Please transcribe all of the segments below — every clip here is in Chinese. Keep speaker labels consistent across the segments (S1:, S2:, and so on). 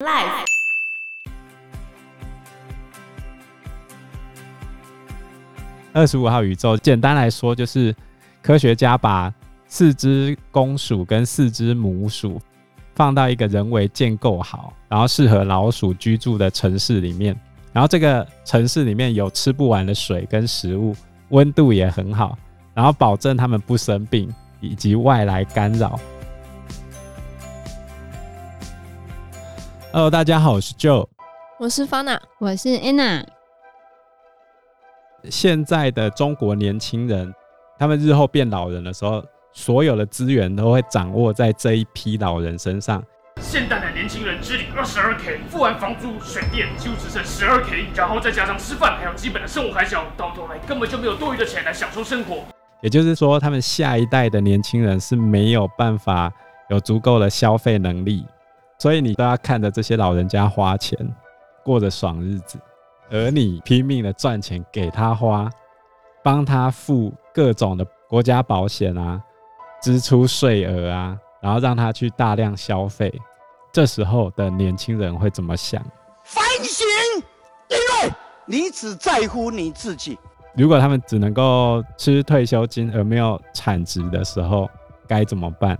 S1: Life。
S2: 二十五号宇宙，简单来说就是科学家把四只公鼠跟四只母鼠放到一个人为建构好，然后适合老鼠居住的城市里面。然后这个城市里面有吃不完的水跟食物，温度也很好，然后保证它们不生病以及外来干扰。Hello，大家好，我是 Joe，
S3: 我是 Fana，
S4: 我是 Anna。
S2: 现在的中国年轻人，他们日后变老人的时候，所有的资源都会掌握在这一批老人身上。
S5: 现代的年轻人只领二十二 K，付完房租、水电，就只剩十二 K，然后再加上吃饭还有基本的生活开销，到头来根本就没有多余的钱来享受生活。
S2: 也就是说，他们下一代的年轻人是没有办法有足够的消费能力，所以你都要看着这些老人家花钱，过着爽日子。而你拼命的赚钱给他花，帮他付各种的国家保险啊，支出税额啊，然后让他去大量消费。这时候的年轻人会怎么想？
S6: 反省，因为你只在乎你自己。
S2: 如果他们只能够吃退休金而没有产值的时候，该怎么办？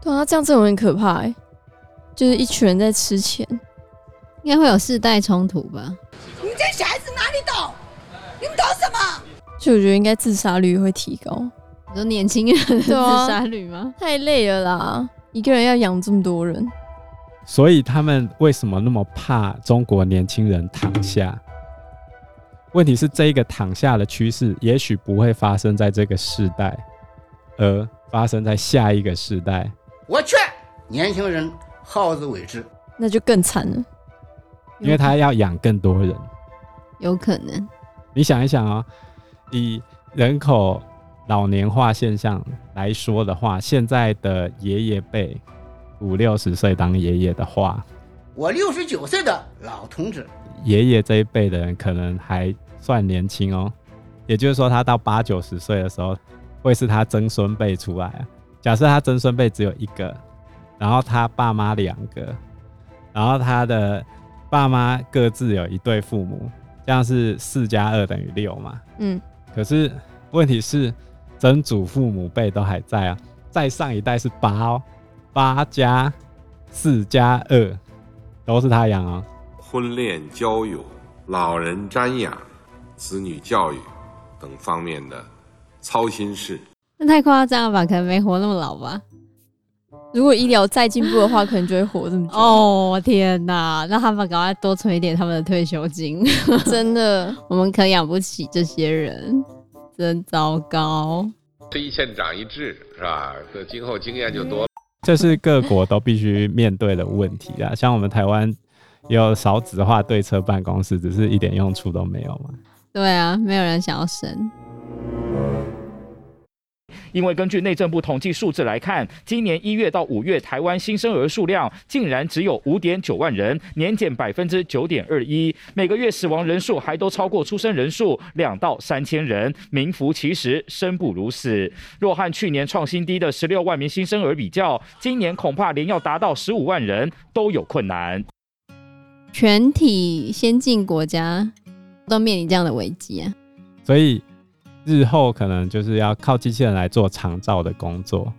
S3: 对啊，这样真的很可怕哎，就是一群人在吃钱，
S4: 应该会有世代冲突吧。
S7: 你们这些小孩子哪里懂？你们懂什么？
S3: 就我觉得应该自杀率会提高。
S4: 你说年轻人的自杀率吗？
S3: 太累了啦，一个人要养这么多人。
S2: 所以他们为什么那么怕中国年轻人躺下？问题是这一个躺下的趋势，也许不会发生在这个世代，而发生在下一个世代。
S6: 我劝年轻人好自为之，
S3: 那就更惨了，
S2: 因为他要养更多人。
S4: 有可能，
S2: 你想一想啊、哦，以人口老年化现象来说的话，现在的爷爷辈五六十岁当爷爷的话，
S6: 我六十九岁的老同志，
S2: 爷爷这一辈的人可能还算年轻哦。也就是说，他到八九十岁的时候，会是他曾孙辈出来啊。假设他曾孙辈只有一个，然后他爸妈两个，然后他的爸妈各自有一对父母。这样是四加二等于六嘛？嗯。可是问题是，曾祖父母辈都还在啊。再上一代是八哦，八加四加二都是他养啊。
S8: 婚恋交友、老人瞻仰、子女教育等方面的操心事，
S4: 那太夸张了吧？可能没活那么老吧。
S3: 如果医疗再进步的话，可能就会活这么久。
S4: 哦天哪！那他们赶快多存一点他们的退休金。
S3: 真的，
S4: 我们可养不起这些人，真糟糕。
S8: 吃一堑长一智，是吧？这今后经验就多了。
S2: 这是各国都必须面对的问题啊！像我们台湾也有少子化对策办公室，只是一点用处都没有嘛。
S4: 对啊，没有人想要生。
S5: 因为根据内政部统计数字来看，今年一月到五月，台湾新生儿数量竟然只有五点九万人，年减百分之九点二一。每个月死亡人数还都超过出生人数两到三千人，名副其实，生不如死。若和去年创新低的十六万名新生儿比较，今年恐怕连要达到十五万人都有困难。
S4: 全体先进国家都面临这样的危机啊，
S2: 所以。日后可能就是要靠机器人来做长照的工作，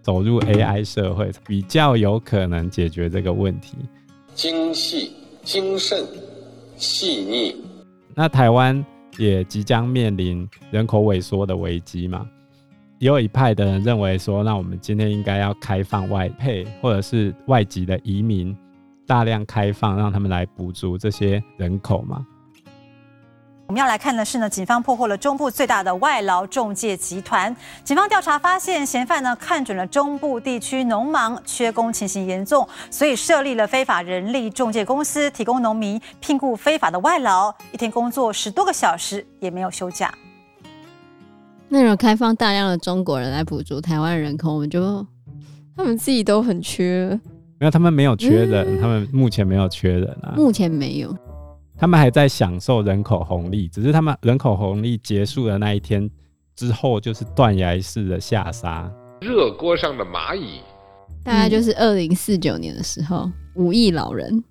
S2: 走入 AI 社会比较有可能解决这个问题。
S8: 精细、精慎、细腻。
S2: 那台湾也即将面临人口萎缩的危机嘛？也有一派的人认为说，那我们今天应该要开放外配或者是外籍的移民，大量开放，让他们来补足这些人口嘛？
S9: 我们要来看的是呢，警方破获了中部最大的外劳中介集团。警方调查发现，嫌犯呢看准了中部地区农忙缺工情形严重，所以设立了非法人力中介公司，提供农民聘雇非法的外劳，一天工作十多个小时也没有休假。
S4: 那种开放大量的中国人来补足台湾人口，我们就
S3: 他们自己都很缺，
S2: 没有，他们没有缺人，嗯、他们目前没有缺人啊，
S4: 目前没有。
S2: 他们还在享受人口红利，只是他们人口红利结束的那一天之后，就是断崖式的下杀。
S8: 热锅上的蚂蚁，
S4: 大概就是二零四九年的时候，五亿老人。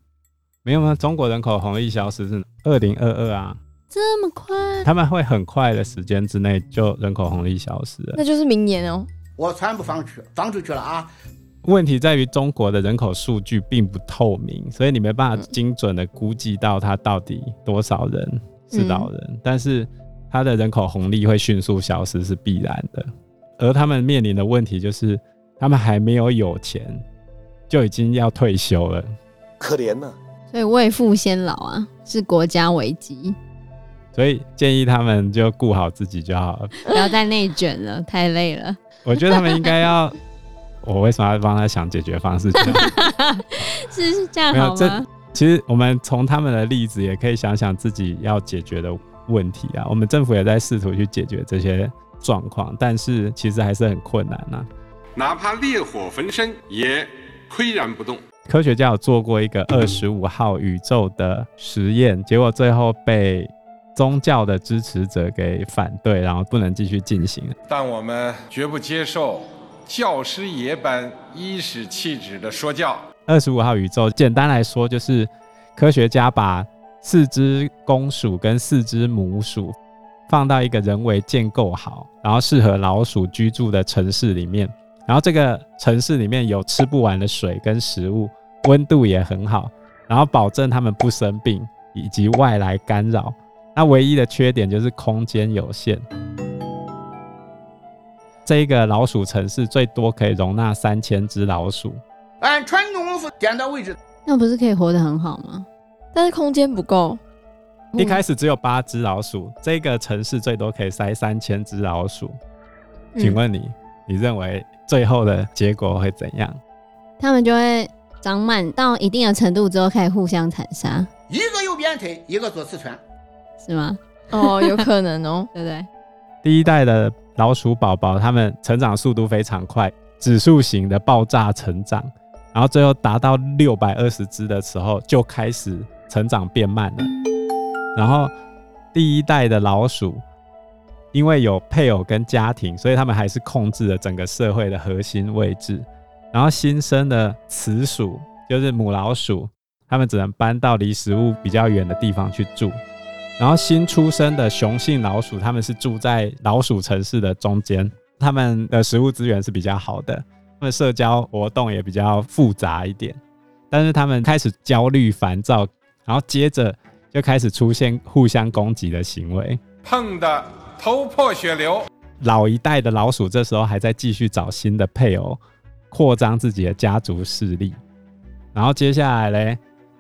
S2: 没有吗？中国人口红利消失是二零二二啊，
S4: 这么快？
S2: 他们会很快的时间之内就人口红利消失了，
S3: 那就是明年哦。
S6: 我全部放去放出去了啊！
S2: 问题在于中国的人口数据并不透明，所以你没办法精准的估计到它到底多少人是老人，嗯、但是它的人口红利会迅速消失是必然的，而他们面临的问题就是他们还没有有钱，就已经要退休了，
S6: 可怜呢。
S4: 所以未富先老啊，是国家危机。
S2: 所以建议他们就顾好自己就好了，
S4: 不要再内卷了，太累了。
S2: 我觉得他们应该要，我为什么要帮他想解决方式？
S4: 是是这样好吗？这
S2: 其实我们从他们的例子也可以想想自己要解决的问题啊。我们政府也在试图去解决这些状况，但是其实还是很困难呐、啊。
S8: 哪怕烈火焚身，也岿然不动。
S2: 科学家有做过一个二十五号宇宙的实验，结果最后被宗教的支持者给反对，然后不能继续进行。
S8: 但我们绝不接受教师爷般颐指气质的说教。
S2: 二十五号宇宙简单来说，就是科学家把四只公鼠跟四只母鼠放到一个人为建构好，然后适合老鼠居住的城市里面，然后这个城市里面有吃不完的水跟食物。温度也很好，然后保证它们不生病以及外来干扰。那唯一的缺点就是空间有限。这一个老鼠城市最多可以容纳三千只老鼠。
S6: 按传统功夫点到为止。
S4: 那不是可以活得很好吗？
S3: 但是空间不够。
S2: 一开始只有八只老鼠，这个城市最多可以塞三千只老鼠。请问你，嗯、你认为最后的结果会怎样？
S4: 他们就会。长满到一定的程度之后，开始互相残杀。
S6: 一个右鞭腿，一个左刺拳，
S4: 是吗？
S3: 哦，有可能哦，
S4: 对不对？
S2: 第一代的老鼠宝宝，它们成长速度非常快，指数型的爆炸成长，然后最后达到六百二十只的时候，就开始成长变慢了。然后第一代的老鼠，因为有配偶跟家庭，所以他们还是控制了整个社会的核心位置。然后新生的雌鼠就是母老鼠，它们只能搬到离食物比较远的地方去住。然后新出生的雄性老鼠，它们是住在老鼠城市的中间，它们的食物资源是比较好的，它们社交活动也比较复杂一点。但是它们开始焦虑烦躁，然后接着就开始出现互相攻击的行为，
S8: 碰得头破血流。
S2: 老一代的老鼠这时候还在继续找新的配偶。扩张自己的家族势力，然后接下来嘞，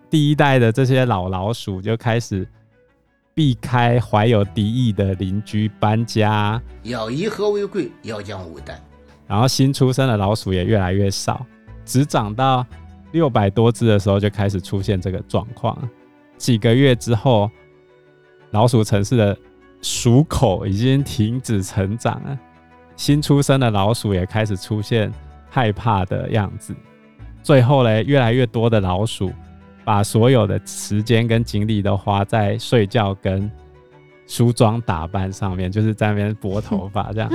S2: 第一代的这些老老鼠就开始避开怀有敌意的邻居搬家，
S6: 要以和为贵，要将无担。
S2: 然后新出生的老鼠也越来越少，只长到六百多只的时候就开始出现这个状况。几个月之后，老鼠城市的鼠口已经停止成长了，新出生的老鼠也开始出现。害怕的样子，最后嘞，越来越多的老鼠把所有的时间跟精力都花在睡觉跟梳妆打扮上面，就是在那边拨头发这样，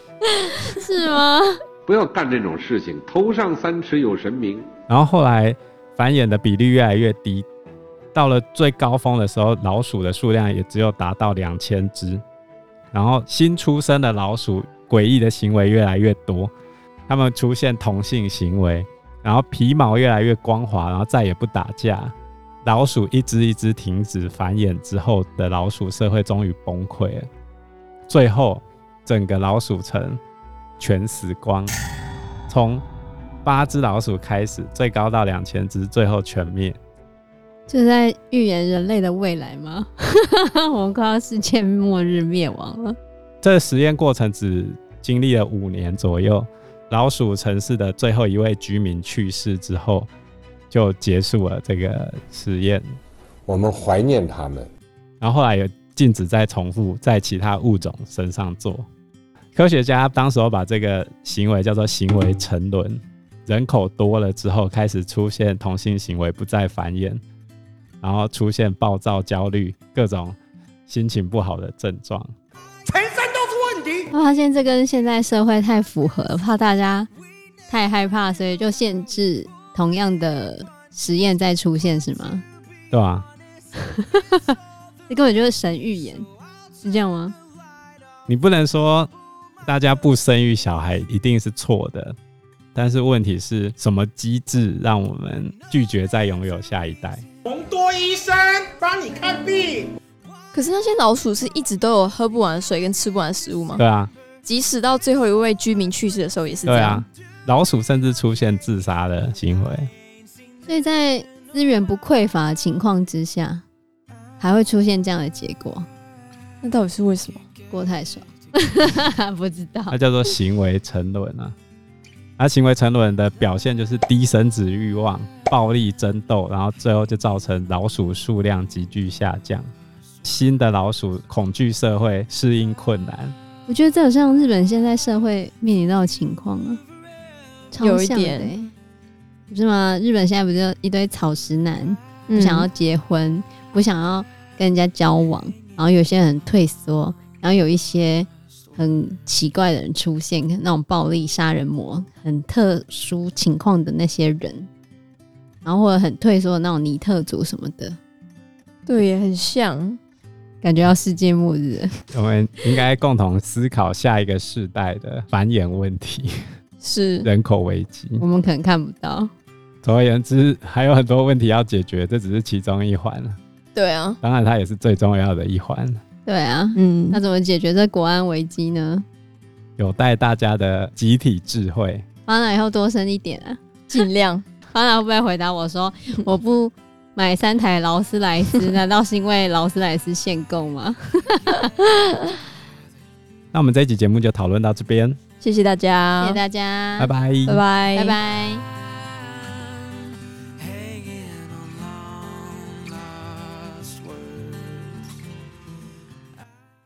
S4: 是吗？
S8: 不要干这种事情，头上三尺有神明。
S2: 然后后来繁衍的比例越来越低，到了最高峰的时候，老鼠的数量也只有达到两千只。然后新出生的老鼠诡异的行为越来越多。他们出现同性行为，然后皮毛越来越光滑，然后再也不打架。老鼠一只一只停止繁衍之后的老鼠社会终于崩溃了。最后，整个老鼠城全死光，从八只老鼠开始，最高到两千只，最后全灭。
S4: 就在预言人类的未来吗？我们快要世界末日灭亡了。
S2: 这个实验过程只经历了五年左右。老鼠城市的最后一位居民去世之后，就结束了这个实验。
S8: 我们怀念他们，
S2: 然后后来也禁止再重复在其他物种身上做。科学家当时候把这个行为叫做行为沉沦。人口多了之后，开始出现同性行为不再繁衍，然后出现暴躁、焦虑、各种心情不好的症
S6: 状。
S4: 我发现这跟现在社会太符合，怕大家 太害怕，所以就限制同样的实验再出现，是吗？
S2: 对啊，
S4: 这根本就是神预言，是这样吗？
S2: 你不能说大家不生育小孩一定是错的，但是问题是什么机制让我们拒绝再拥有下一代？
S6: 洪多医生帮你看病。
S3: 可是那些老鼠是一直都有喝不完的水跟吃不完的食物吗？
S2: 对啊，
S3: 即使到最后一位居民去世的时候也是这样。
S2: 对啊，老鼠甚至出现自杀的行为。
S4: 所以在资源不匮乏的情况之下，还会出现这样的结果，
S3: 那到底是为什么？
S4: 过太爽，不知道。
S2: 那叫做行为沉沦啊。而行为沉沦的表现就是低生殖欲望、暴力争斗，然后最后就造成老鼠数量急剧下降。新的老鼠恐惧社会，适应困难。
S4: 我觉得这好像日本现在社会面临到的情况啊，
S3: 有一点，
S4: 不是吗？日本现在不就一堆草食男，不想要结婚，嗯、不想要跟人家交往，然后有些人很退缩，然后有一些很奇怪的人出现，那种暴力杀人魔，很特殊情况的那些人，然后或者很退缩的那种尼特族什么的，
S3: 对，也很像。
S4: 感觉要世界末日，
S2: 我们应该共同思考下一个世代的繁衍问题，
S3: 是
S2: 人口危机。
S4: 我们可能看不到。
S2: 总而言之，还有很多问题要解决，这只是其中一环。
S3: 对啊，
S2: 当然它也是最重要的一环。
S4: 对啊，嗯，那怎么解决这国安危机呢？
S2: 有待大家的集体智慧。
S4: 方娜以后多生一点啊，
S3: 尽量。
S4: 方娜会不会回答我说我不？买三台劳斯莱斯，难道是因为劳斯莱斯限购吗？
S2: 那我们这一集节目就讨论到这边，
S3: 谢谢大家，
S4: 谢谢大家，
S2: 拜拜，
S3: 拜拜，
S4: 拜拜。